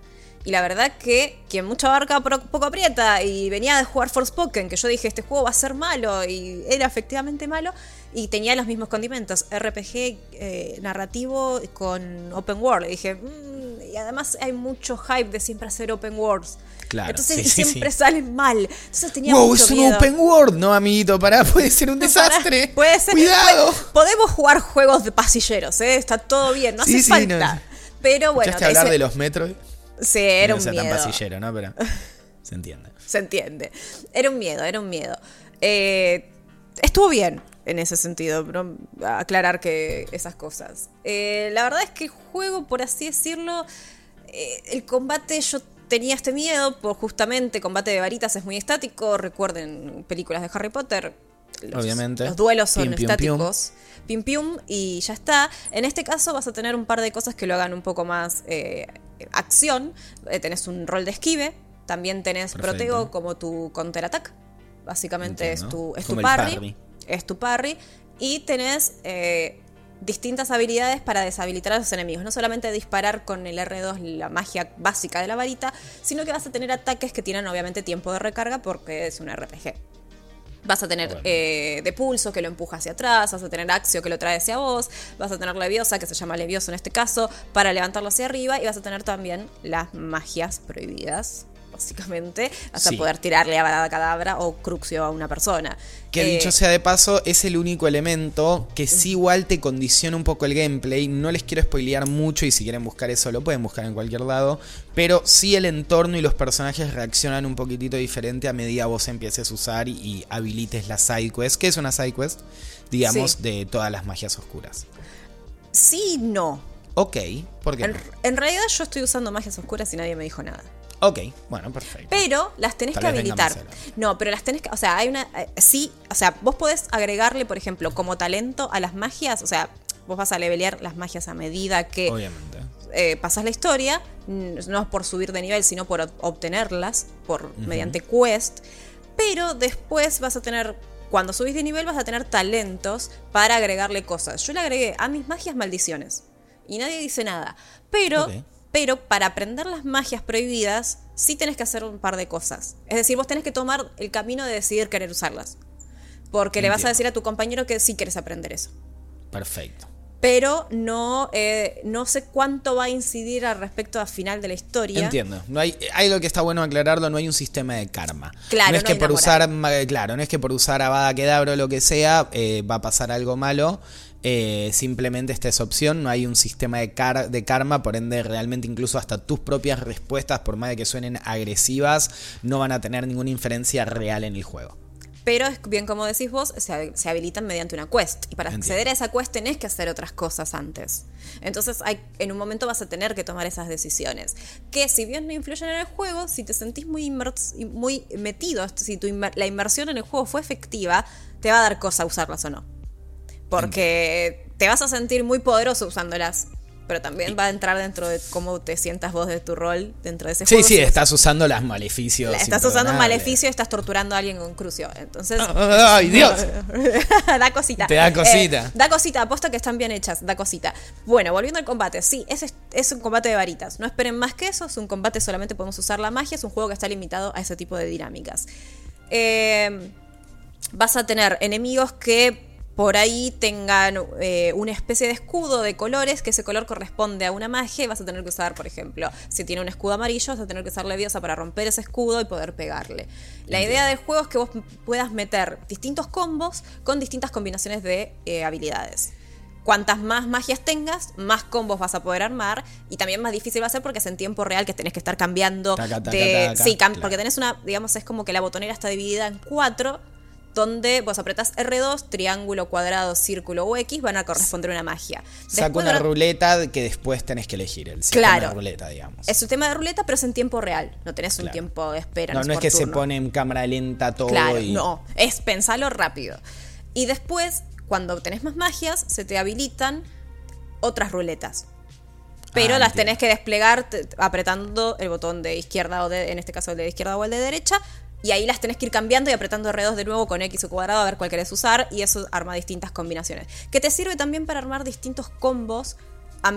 Y la verdad que quien mucho abarca pro- poco aprieta y venía de jugar Forspoken, que yo dije, este juego va a ser malo y era efectivamente malo y tenía los mismos condimentos, RPG eh, narrativo con open world. Y dije, "Mm", y además hay mucho hype de siempre hacer open worlds. Claro, Entonces sí, y sí, siempre sí. salen mal. Entonces tenía Wow, mucho es un miedo. open world, no, amiguito, pará, puede ser un desastre. Puede ser. Cuidado. podemos jugar juegos de pasilleros, ¿eh? Está todo bien, no hace sí, falta. no. Pero bueno, ¿Escuchaste hablar de los metros? Sí, era no un sea tan miedo. pasillero, ¿no? Pero se entiende. Se entiende. Era un miedo, era un miedo. Eh, estuvo bien en ese sentido, pero aclarar que esas cosas. Eh, la verdad es que el juego, por así decirlo, eh, el combate yo tenía este miedo, por justamente combate de varitas es muy estático. Recuerden películas de Harry Potter. Los, Obviamente. Los duelos son Pium, pium, estáticos. Pim pium y ya está. En este caso vas a tener un par de cosas que lo hagan un poco más eh, acción. Eh, tenés un rol de esquive. También tenés Perfecto. protego como tu counter attack. Básicamente es tu, es tu Como el parry, parry. Es tu parry. Y tenés eh, distintas habilidades para deshabilitar a los enemigos. No solamente disparar con el R2 la magia básica de la varita, sino que vas a tener ataques que tienen obviamente tiempo de recarga porque es un RPG. Vas a tener Bueno. eh, de pulso que lo empuja hacia atrás, vas a tener Axio que lo trae hacia vos, vas a tener Leviosa, que se llama Levioso en este caso, para levantarlo hacia arriba, y vas a tener también las magias prohibidas, básicamente. Vas Sí. a poder tirarle a Varada Cadabra o Cruxio a una persona. Que Eh, dicho sea de paso, es el único elemento que sí igual te condiciona un poco el gameplay. No les quiero spoilear mucho y si quieren buscar eso lo pueden buscar en cualquier lado. Pero sí el entorno y los personajes reaccionan un poquitito diferente a medida vos empieces a usar y, y habilites la sidequest. ¿Qué es una sidequest? Digamos, Sí. de todas las magias oscuras. Sí, no. Ok, ¿por qué En, no? en realidad yo estoy usando magias oscuras y nadie me dijo nada. Ok, bueno, perfecto. Pero las tenés Tal que habilitar. No, pero las tenés que. O sea, hay una. eh, sí, o sea, vos podés agregarle, por ejemplo, como talento a las magias. O sea, vos vas a levelear las magias a medida que Obviamente. eh, pasas la historia. No es por subir de nivel, sino por ob- obtenerlas por mediante quest. Pero después vas a tener. Cuando subís de nivel vas a tener talentos para agregarle cosas. Yo le agregué a mis magias maldiciones. Y nadie dice nada. Pero. Pero para aprender las magias prohibidas, sí tenés que hacer un par de cosas. Es decir, vos tenés que tomar el camino de decidir querer usarlas. Porque le vas a decir a tu compañero que sí quieres aprender eso. Perfecto. Pero no, eh, no sé cuánto va a incidir al respecto al final de la historia. Entiendo. No hay, hay algo que está bueno aclararlo, no hay un sistema de karma. Claro, no es no que por usar, claro, no es que por usar Avada Kedavra o lo que sea, eh, va a pasar algo malo. Eh, simplemente esta es opción, no hay un sistema de, car- de karma, por ende realmente incluso hasta tus propias respuestas, por más de que suenen agresivas, no van a tener ninguna inferencia real en el juego. Pero es bien como decís vos, se, se habilitan mediante una quest. Y para Entiendo. acceder a esa quest tenés que hacer otras cosas antes. Entonces hay, en un momento vas a tener que tomar esas decisiones. Que si bien no influyen en el juego, si te sentís muy, inmers- muy metido, si tu inmer- la inmersión en el juego fue efectiva, te va a dar cosa usarlas o no. Porque te vas a sentir muy poderoso usándolas. Pero también va a entrar dentro de cómo te sientas vos de tu rol dentro de ese Sí, juego. sí, Si estás usando las maleficios. la- estás usando un maleficio y estás torturando a alguien con crucio. Entonces. ¡Ay, Dios! da cosita. Te da cosita. Eh, da cosita, aposta que están bien hechas, da cosita. Bueno, volviendo al combate, sí, es, es un combate de varitas. No esperen más que eso, es un combate solamente podemos usar la magia, es un juego que está limitado a ese tipo de dinámicas. Eh, vas a tener enemigos que por ahí tengan eh, una especie de escudo de colores, que ese color corresponde a una magia y vas a tener que usar, por ejemplo, si tiene un escudo amarillo, vas a tener que usar leviosa para romper ese escudo y poder pegarle. La idea del juego es que vos puedas meter distintos combos con distintas combinaciones de eh, habilidades. Cuantas más magias tengas, más combos vas a poder armar y también más difícil va a ser porque es en tiempo real que tenés que estar cambiando. Taca, taca, de- taca, sí, cam- claro. porque tenés una, digamos, es como que la botonera está dividida en cuatro, donde vos apretás R2, triángulo, cuadrado, círculo o X, van a corresponder una magia. Saca Después una van a- ruleta que después tenés que elegir. El sistema Claro. de ruleta, digamos. Es un tema de ruleta, pero es en tiempo real. No tenés un Claro. tiempo de espera. no, no es que se pone en cámara lenta todo Claro, y. no. Es pensarlo rápido. Y después, cuando tenés más magias, se te habilitan otras ruletas. Pero Ah, las entiendo. tenés que desplegar apretando el botón de izquierda o de, en este caso el de izquierda o el de derecha. Y ahí las tenés que ir cambiando y apretando R2 de nuevo con X o cuadrado a ver cuál querés usar. Y eso arma distintas combinaciones. Que te sirve también para armar distintos combos. A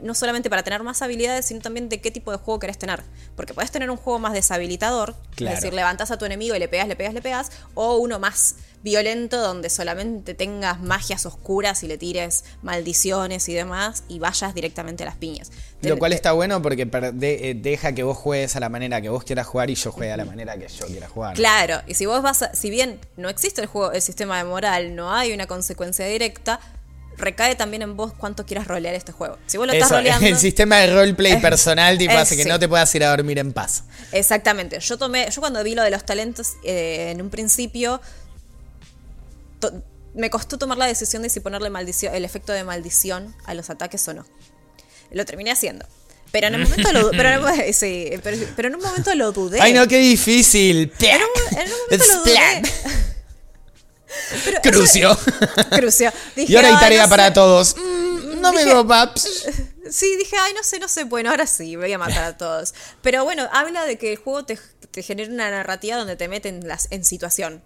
no solamente para tener más habilidades, sino también de qué tipo de juego querés tener. Porque podés tener un juego más deshabilitador, Claro. es decir, levantás a tu enemigo y le pegas, le pegas, le pegas, o uno más violento donde solamente tengas magias oscuras y le tires maldiciones y demás y vayas directamente a las piñas. Lo cual está bueno porque de- eh, deja que vos juegues a la manera que vos quieras jugar y yo juegue a la manera que yo quiera jugar. Claro, y si vos vas a, si bien no existe el juego, el sistema de moral, no hay una consecuencia directa, recae también en vos cuánto quieras rolear este juego. Si vos lo estás roleando. el sistema de roleplay personal tipo hace que sí. no te puedas ir a dormir en paz. Exactamente. Yo tomé, yo cuando vi lo de los talentos eh, en un principio, to- me costó tomar la decisión de si ponerle maldición, el efecto de maldición a los ataques o no. Lo terminé haciendo. Pero en el momento lo, pero sí, pero, pero en un momento lo dudé. Ay, no, qué difícil. En un, en un momento lo dudé. Eso- Crucio. Crucio. Dije, Y ahora hay "Ay, tarea no para sé". todos. Mm, no me Dije- copa. Sí, dije, ay, no sé, no sé. Bueno, ahora sí, voy a matar a todos. Pero bueno, habla de que el juego te, te genera una narrativa donde te meten las, en situación.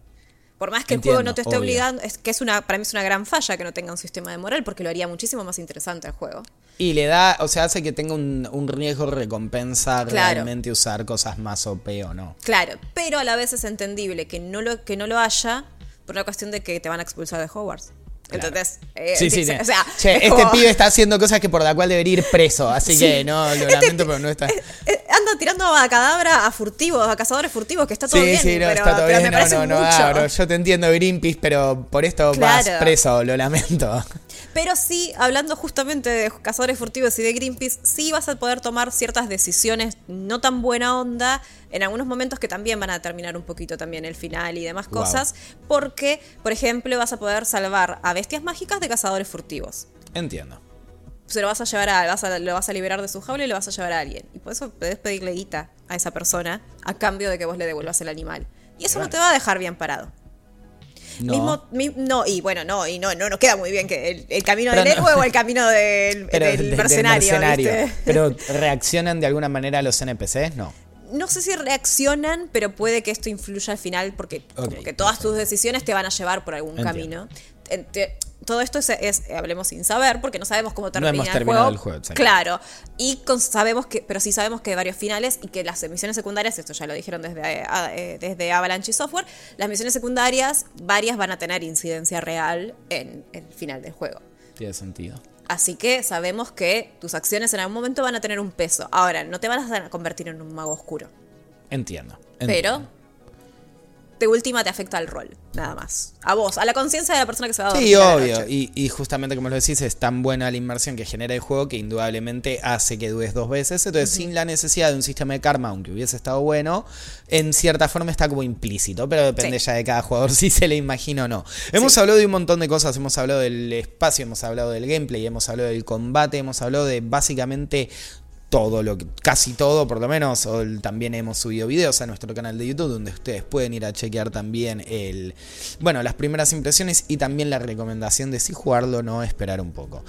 Por más que el juego no te esté obvio. obligando, es que es una, para mí es una gran falla que no tenga un sistema de moral, porque lo haría muchísimo más interesante el juego. Y le da, o sea, hace que tenga un, un riesgo recompensa Claro. realmente usar cosas más OP o no. Claro, pero a la vez es entendible que no lo, que no lo haya por una cuestión de que te van a expulsar de Hogwarts. Claro. Entonces, eh, Sí, sí, sí, sí. o sea, Che, es este como- pibe está haciendo cosas que por la cual debería ir preso, así que no, lo Este lamento, pero no está. Anda tirando a cadabra a furtivos, a cazadores furtivos, que está todo bien, sí, no, pero, está todo pero bien, me no, no, no, mucho. Yo te entiendo, Greenpeace, pero por esto vas Claro. preso, lo lamento. Pero sí, hablando justamente de cazadores furtivos y de Greenpeace, sí vas a poder tomar ciertas decisiones no tan buena onda en algunos momentos que también van a determinar un poquito también el final y demás Wow. cosas, porque, por ejemplo, vas a poder salvar a bestias mágicas de cazadores furtivos. Entiendo. Se lo vas a llevar a, vas a- lo vas a liberar de su jaula y lo vas a llevar a alguien. Y por eso podés pedirle guita a esa persona a cambio de que vos le devuelvas el animal. Y eso no te va a dejar bien parado. No. Mismo, mi- no, y bueno, no, y no, no nos queda muy bien que el, el camino Pero del no- héroe o el camino del, pero del de- del mercenario, ¿viste? Pero reaccionan de alguna manera a los NPCs, no. No sé si reaccionan, pero puede que esto influya al final porque todas tus decisiones te van a llevar por algún Entiendo. camino. Todo esto es, es- hablemos sin saber, porque no sabemos cómo termina hemos el terminado juego. el juego, claro. Y con- sabemos que, pero sí sabemos que hay varios finales y que las misiones secundarias, esto ya lo dijeron desde, eh, eh, desde Avalanche Software, las misiones secundarias, varias van a tener incidencia real en el final del juego. Tiene sentido. Así que sabemos que tus acciones en algún momento van a tener un peso. Ahora, no te van a convertir en un mago oscuro. Entiendo. Pero. De última te afecta al rol, nada más. A vos, a la conciencia de la persona que se va a dormir. Sí, la obvio. noche. Y, y justamente como lo decís, es tan buena la inmersión que genera el juego que indudablemente hace que dudes dos veces. Entonces, sin la necesidad de un sistema de karma, aunque hubiese estado bueno, en cierta forma está como implícito. Pero depende Sí. ya de cada jugador si se le imagina o no. Hemos Sí. hablado de un montón de cosas. Hemos hablado del espacio, hemos hablado del gameplay, hemos hablado del combate, hemos hablado de básicamente todo lo que, casi todo por lo menos, también hemos subido videos a nuestro canal de YouTube donde ustedes pueden ir a chequear también el, bueno, las primeras impresiones y también la recomendación de si jugarlo o no, esperar un poco.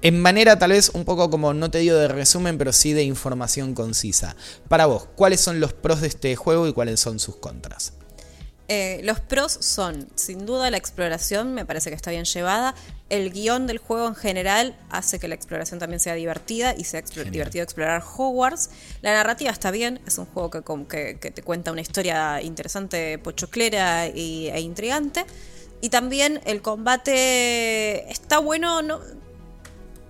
En manera tal vez un poco como, no te digo de resumen, pero sí de información concisa. Para vos, ¿cuáles son los pros de este juego y cuáles son sus contras? Eh, los pros son, sin duda, la exploración, me parece que está bien llevada. El guion del juego en general hace que la exploración también sea divertida y sea Genial. divertido explorar Hogwarts. La narrativa está bien, es un juego que, que- que te cuenta una historia interesante, pochoclera y- e intrigante. Y también el combate está bueno, no,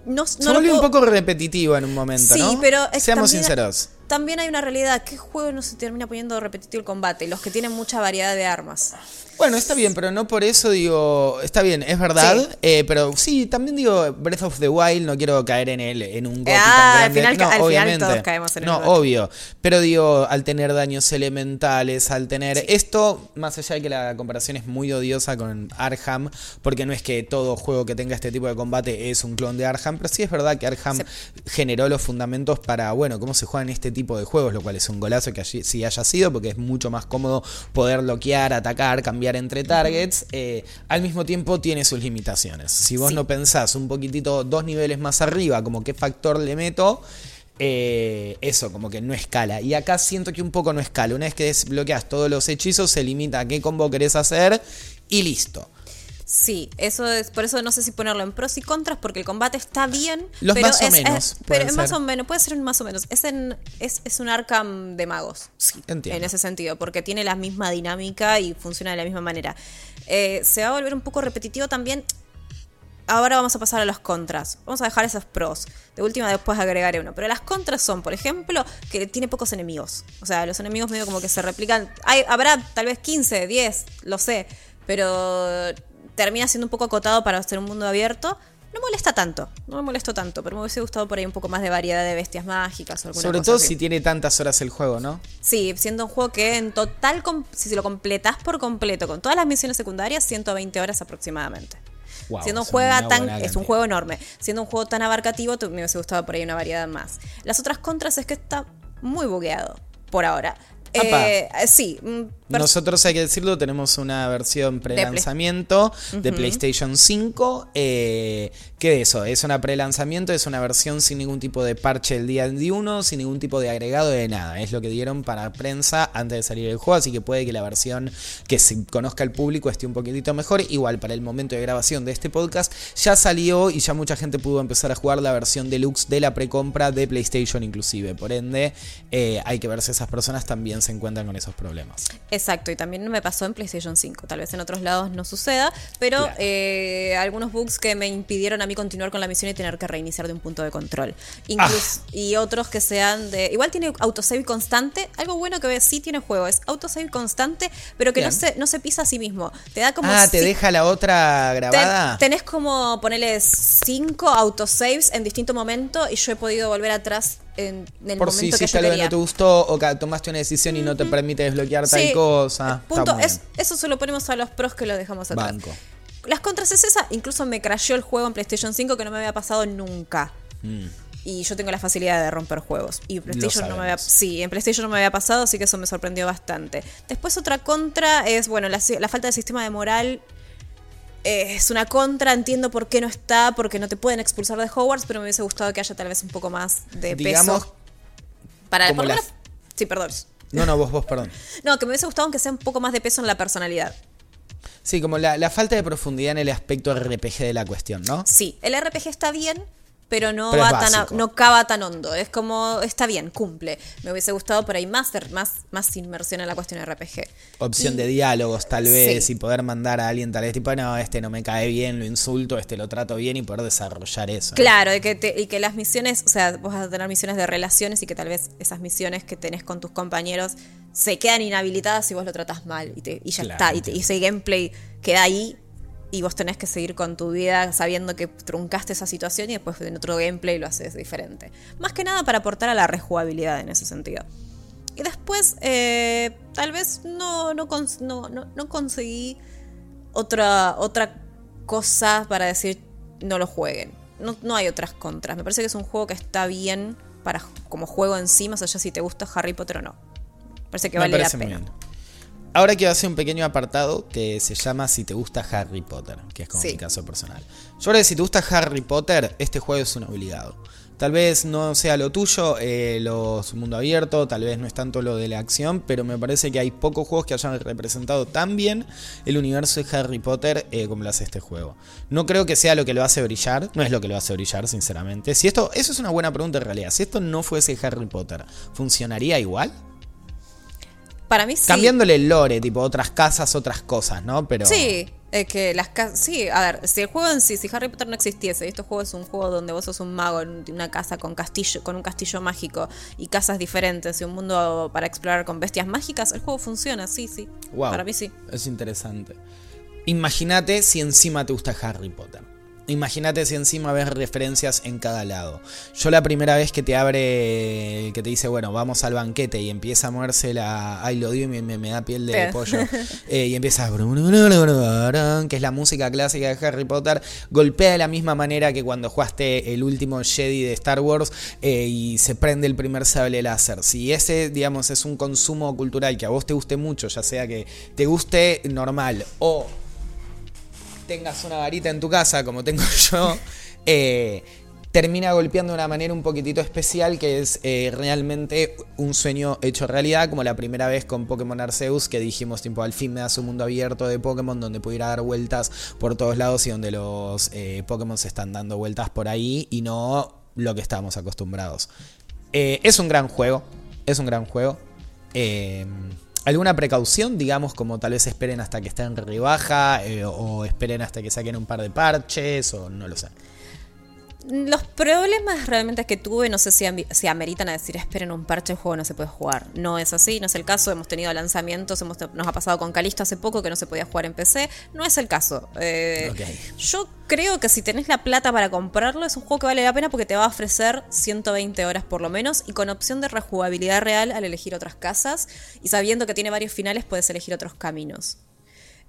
no, Se no volvió un poco repetitivo en un momento, Sí, ¿no? pero es Seamos también- sinceros. También hay una realidad. ¿Qué juego no se termina poniendo repetitivo el combate? Los que tienen mucha variedad de armas. Bueno, está bien, pero no por eso digo, está bien, es verdad, eh, pero sí, también digo Breath of the Wild, no quiero caer en él, en un Ah, tan grande. al final- no, al final todos caemos en el No, obvio, pero digo, al tener daños elementales, al tener esto, más allá de que la comparación es muy odiosa con Arkham, porque no es que todo juego que tenga este tipo de combate es un clon de Arkham, pero sí es verdad que Arkham Sí. generó los fundamentos para, bueno, cómo se juegan este tipo de juegos, lo cual es un golazo que allí sí haya sido, porque es mucho más cómodo poder bloquear, atacar, cambiar entre targets. Eh, al mismo tiempo tiene sus limitaciones. Si vos Sí. no pensás un poquitito, dos niveles más arriba, como qué factor le meto. eh, eso, como que no escala. Y acá siento que un poco no escala. Una vez que desbloqueas todos los hechizos, se limita a qué combo querés hacer y listo. Sí, eso es, por eso no sé si ponerlo en pros y contras, porque el combate está bien. Los pero más o es- es- menos pero es más o menos, puede ser un más o menos. Es, en, es, es un Arkham de magos. Sí, entiendo. En ese sentido, porque tiene la misma dinámica y funciona de la misma manera. Eh, se va a volver un poco repetitivo también. Ahora vamos a pasar a los contras. Vamos a dejar esos pros. De última después agregaré uno. Pero las contras son, por ejemplo, que tiene pocos enemigos. O sea, los enemigos medio como que se replican. Hay, habrá tal vez 15, 10, lo sé. Pero termina siendo un poco acotado para ser un mundo abierto. No molesta tanto, no me molesto tanto, pero me hubiese gustado por ahí un poco más de variedad de bestias mágicas o alguna Sobre cosa todo así. si tiene tantas horas el juego, ¿no? Sí, siendo un juego que en total, si lo completas por completo con todas las misiones secundarias, 120 horas aproximadamente. Wow, siendo un juego tan, es un juego enorme, siendo un juego tan abarcativo, me hubiese gustado por ahí una variedad más. Las otras contras es que está muy bugueado por ahora. Eh, sí, mm, Nosotros, hay que decirlo, tenemos una versión pre-lanzamiento de, PlayStation 5. eh, ¿Qué eso? Es una pre-lanzamiento, es una versión sin ningún tipo de parche el día de uno, sin ningún tipo de agregado de nada. Es lo que dieron para prensa antes de salir el juego, así que puede que la versión que se conozca al público esté un poquitito mejor. Igual, para el momento de grabación de este podcast, ya salió y ya mucha gente pudo empezar a jugar la versión deluxe de la precompra de PlayStation inclusive. Por ende, eh, hay que ver si esas personas también se encuentran con esos problemas. Exacto, y también me pasó en PlayStation 5. Tal vez en otros lados no suceda, pero Claro. eh, algunos bugs que me impidieron a mí continuar con la misión y tener que reiniciar de un punto de control. Inclus- Ah. Y otros que sean de. Igual tiene autosave constante. Algo bueno que sí tiene juego es autosave constante, pero que no se, no se pisa a sí mismo. Te da como. Ah, ¿te si- deja la otra grabada? tenés como ponerle cinco autosaves en distinto momento y yo he podido volver atrás en, el Por si momento que yo hiciste algo que quería. no te gustó o que tomaste una decisión y no te permite desbloquear tal cosa. Punto. Es- bien. eso se lo ponemos a los pros que lo dejamos atrás. Banco. Las contras es esa. Incluso me crashó el juego en PlayStation 5 que no me había pasado nunca. Y yo tengo la facilidad de romper juegos. Y PlayStation no me había, sí, en PlayStation no me había pasado, así que eso me sorprendió bastante. Después otra contra es, bueno, la, la falta de sistema de moral. Eh, es una contra, entiendo por qué no está, porque no te pueden expulsar de Hogwarts, pero me hubiese gustado que haya tal vez un poco más de Digamos, peso. Para como por lo la- menos- Sí, perdón. no, no, vos, vos, perdón. No, que me hubiese gustado que sea un poco más de peso en la personalidad. Sí, como la, la falta de profundidad en el aspecto RPG de la cuestión, ¿no? Sí, el RPG está bien, pero no Pero va tan a- no cava tan hondo. Es como está bien, cumple. Me hubiese gustado por ahí más, más, más inmersión en la cuestión RPG. Opción Y- de diálogos, tal vez, Sí. y poder mandar a alguien tal vez, tipo, no, este no me cae bien, lo insulto, este lo trato bien y poder desarrollar eso. ¿no? Claro, y que, te- y que las misiones, o sea, vos vas a tener misiones de relaciones y que tal vez esas misiones que tenés con tus compañeros se quedan inhabilitadas si vos lo tratás mal y, te- y ya Claro, está. Y, te- y ese gameplay queda ahí y vos tenés que seguir con tu vida sabiendo que truncaste esa situación y después en otro gameplay lo haces diferente. Más que nada para aportar a la rejugabilidad en ese sentido. Y después, eh, tal vez no, no, cons- no, no- no conseguí otra, otra cosa para decir no lo jueguen. No, no hay otras contras. Me parece que es un juego que está bien para como juego en sí, más allá si te gusta Harry Potter o no. Me parece que Me vale la parece pena. bien. Ahora quiero hacer un pequeño apartado que se llama Si te gusta Harry Potter, que es como Sí. mi caso personal. Yo creo que si te gusta Harry Potter, este juego es un obligado. Tal vez no sea lo tuyo, eh, los mundo abierto, tal vez no es tanto lo de la acción, pero me parece que hay pocos juegos que hayan representado tan bien el universo de Harry Potter eh, como lo hace este juego. No creo que sea lo que lo hace brillar, no es lo que lo hace brillar, sinceramente. Si esto, eso es una buena pregunta en realidad. Si esto no fuese Harry Potter, ¿funcionaría igual? Para mí sí. Cambiándole el lore, tipo otras casas, otras cosas, ¿no? Pero. Sí, Es que las casas. Sí, a ver, si el juego en sí, si Harry Potter no existiese, y este juego es un juego donde vos sos un mago en una casa con castillo, con un castillo mágico y casas diferentes y un mundo para explorar con bestias mágicas, el juego funciona, sí, sí. Wow. Para mí sí. Es interesante. Imagínate si encima te gusta Harry Potter. Imagínate si encima ves referencias en cada lado. Yo la primera vez que te abre, que te dice, bueno, vamos al banquete y empieza a moverse la... Ay, lo odio y me, me da piel de pollo. Eh, y empieza... Que es la música clásica de Harry Potter. Golpea de la misma manera que cuando jugaste el último Jedi de Star Wars eh, y se prende el primer sable láser. Si ese, digamos, es un consumo cultural que a vos te guste mucho, ya sea que te guste normal o tengas una varita en tu casa, como tengo yo, eh, termina golpeando de una manera un poquitito especial, que es eh, realmente un sueño hecho realidad, como la primera vez con Pokémon Arceus, que dijimos, tipo, al fin me das un mundo abierto de Pokémon donde pudiera dar vueltas por todos lados y donde los eh, Pokémon se están dando vueltas por ahí y no lo que estábamos acostumbrados. Es un gran juego, es un gran juego. ¿Alguna precaución, digamos, como tal vez esperen hasta que esté en rebaja eh, o esperen hasta que saquen un par de parches o no lo sé? Los problemas realmente que tuve, no sé si, am- si ameritan a decir, esperen un parche, el juego no se puede jugar. No es así, no es el caso. Hemos tenido lanzamientos, hemos, nos ha pasado con Calisto hace poco que no se podía jugar en PC. No es el caso. Eh. Yo creo que si tenés la plata para comprarlo, es un juego que vale la pena porque te va a ofrecer 120 horas por lo menos y con opción de rejugabilidad real al elegir otras casas. Y sabiendo que tiene varios finales, puedes elegir otros caminos.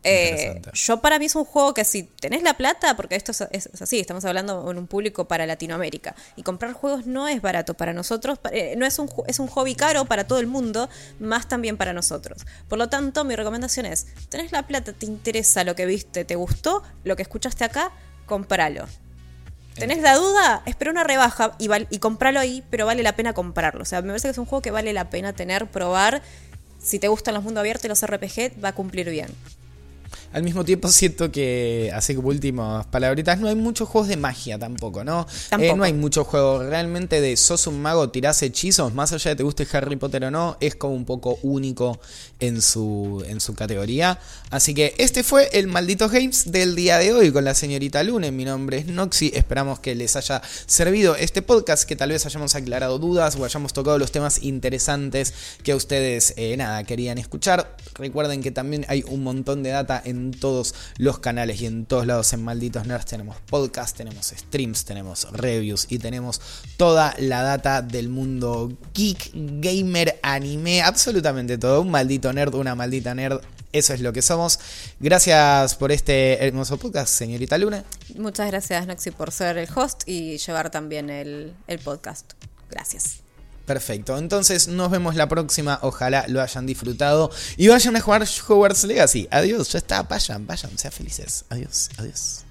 Eh, yo para mí es un juego que si tenés la plata, porque esto es, es- es así, estamos hablando en un público para Latinoamérica, y comprar juegos no es barato para nosotros, eh, no es un, es un hobby caro para todo el mundo, más también para nosotros. Por lo tanto, mi recomendación es, tenés la plata, te interesa lo que viste, te gustó, lo que escuchaste acá, compralo. ¿Tenés la duda? Espera una rebaja y, y compralo ahí, pero vale la pena comprarlo. O sea, me parece que es un juego que vale la pena tener, probar. Si te gustan los mundos abiertos y los RPG, va a cumplir bien. Al mismo tiempo siento que, así como últimas palabritas, no hay muchos juegos de magia tampoco, ¿no? Tampoco. Eh, no hay muchos juegos realmente de sos un mago, tirás hechizos, más allá de te guste Harry Potter o no, es como un poco único en su, en su categoría. Así que este fue el maldito Games del día de hoy con la señorita Lune. Mi nombre es Noxy, esperamos que les haya servido este podcast, que tal vez hayamos aclarado dudas o hayamos tocado los temas interesantes que ustedes, eh, nada, querían escuchar. Recuerden que también hay un montón de data en todos los canales y en todos lados en Malditos Nerds. Tenemos podcast, tenemos streams, tenemos reviews y tenemos toda la data del mundo geek, gamer, anime, absolutamente todo. Un maldito nerd, una maldita nerd. Eso es lo que somos. Gracias por este hermoso podcast, señorita Luna. Muchas gracias, Noxy, por ser el host y llevar también el, el podcast. Gracias. Perfecto, entonces nos vemos la próxima, ojalá lo hayan disfrutado y vayan a jugar Hogwarts Legacy. Adiós, ya está, vayan, vayan, sean felices. Adiós, adiós.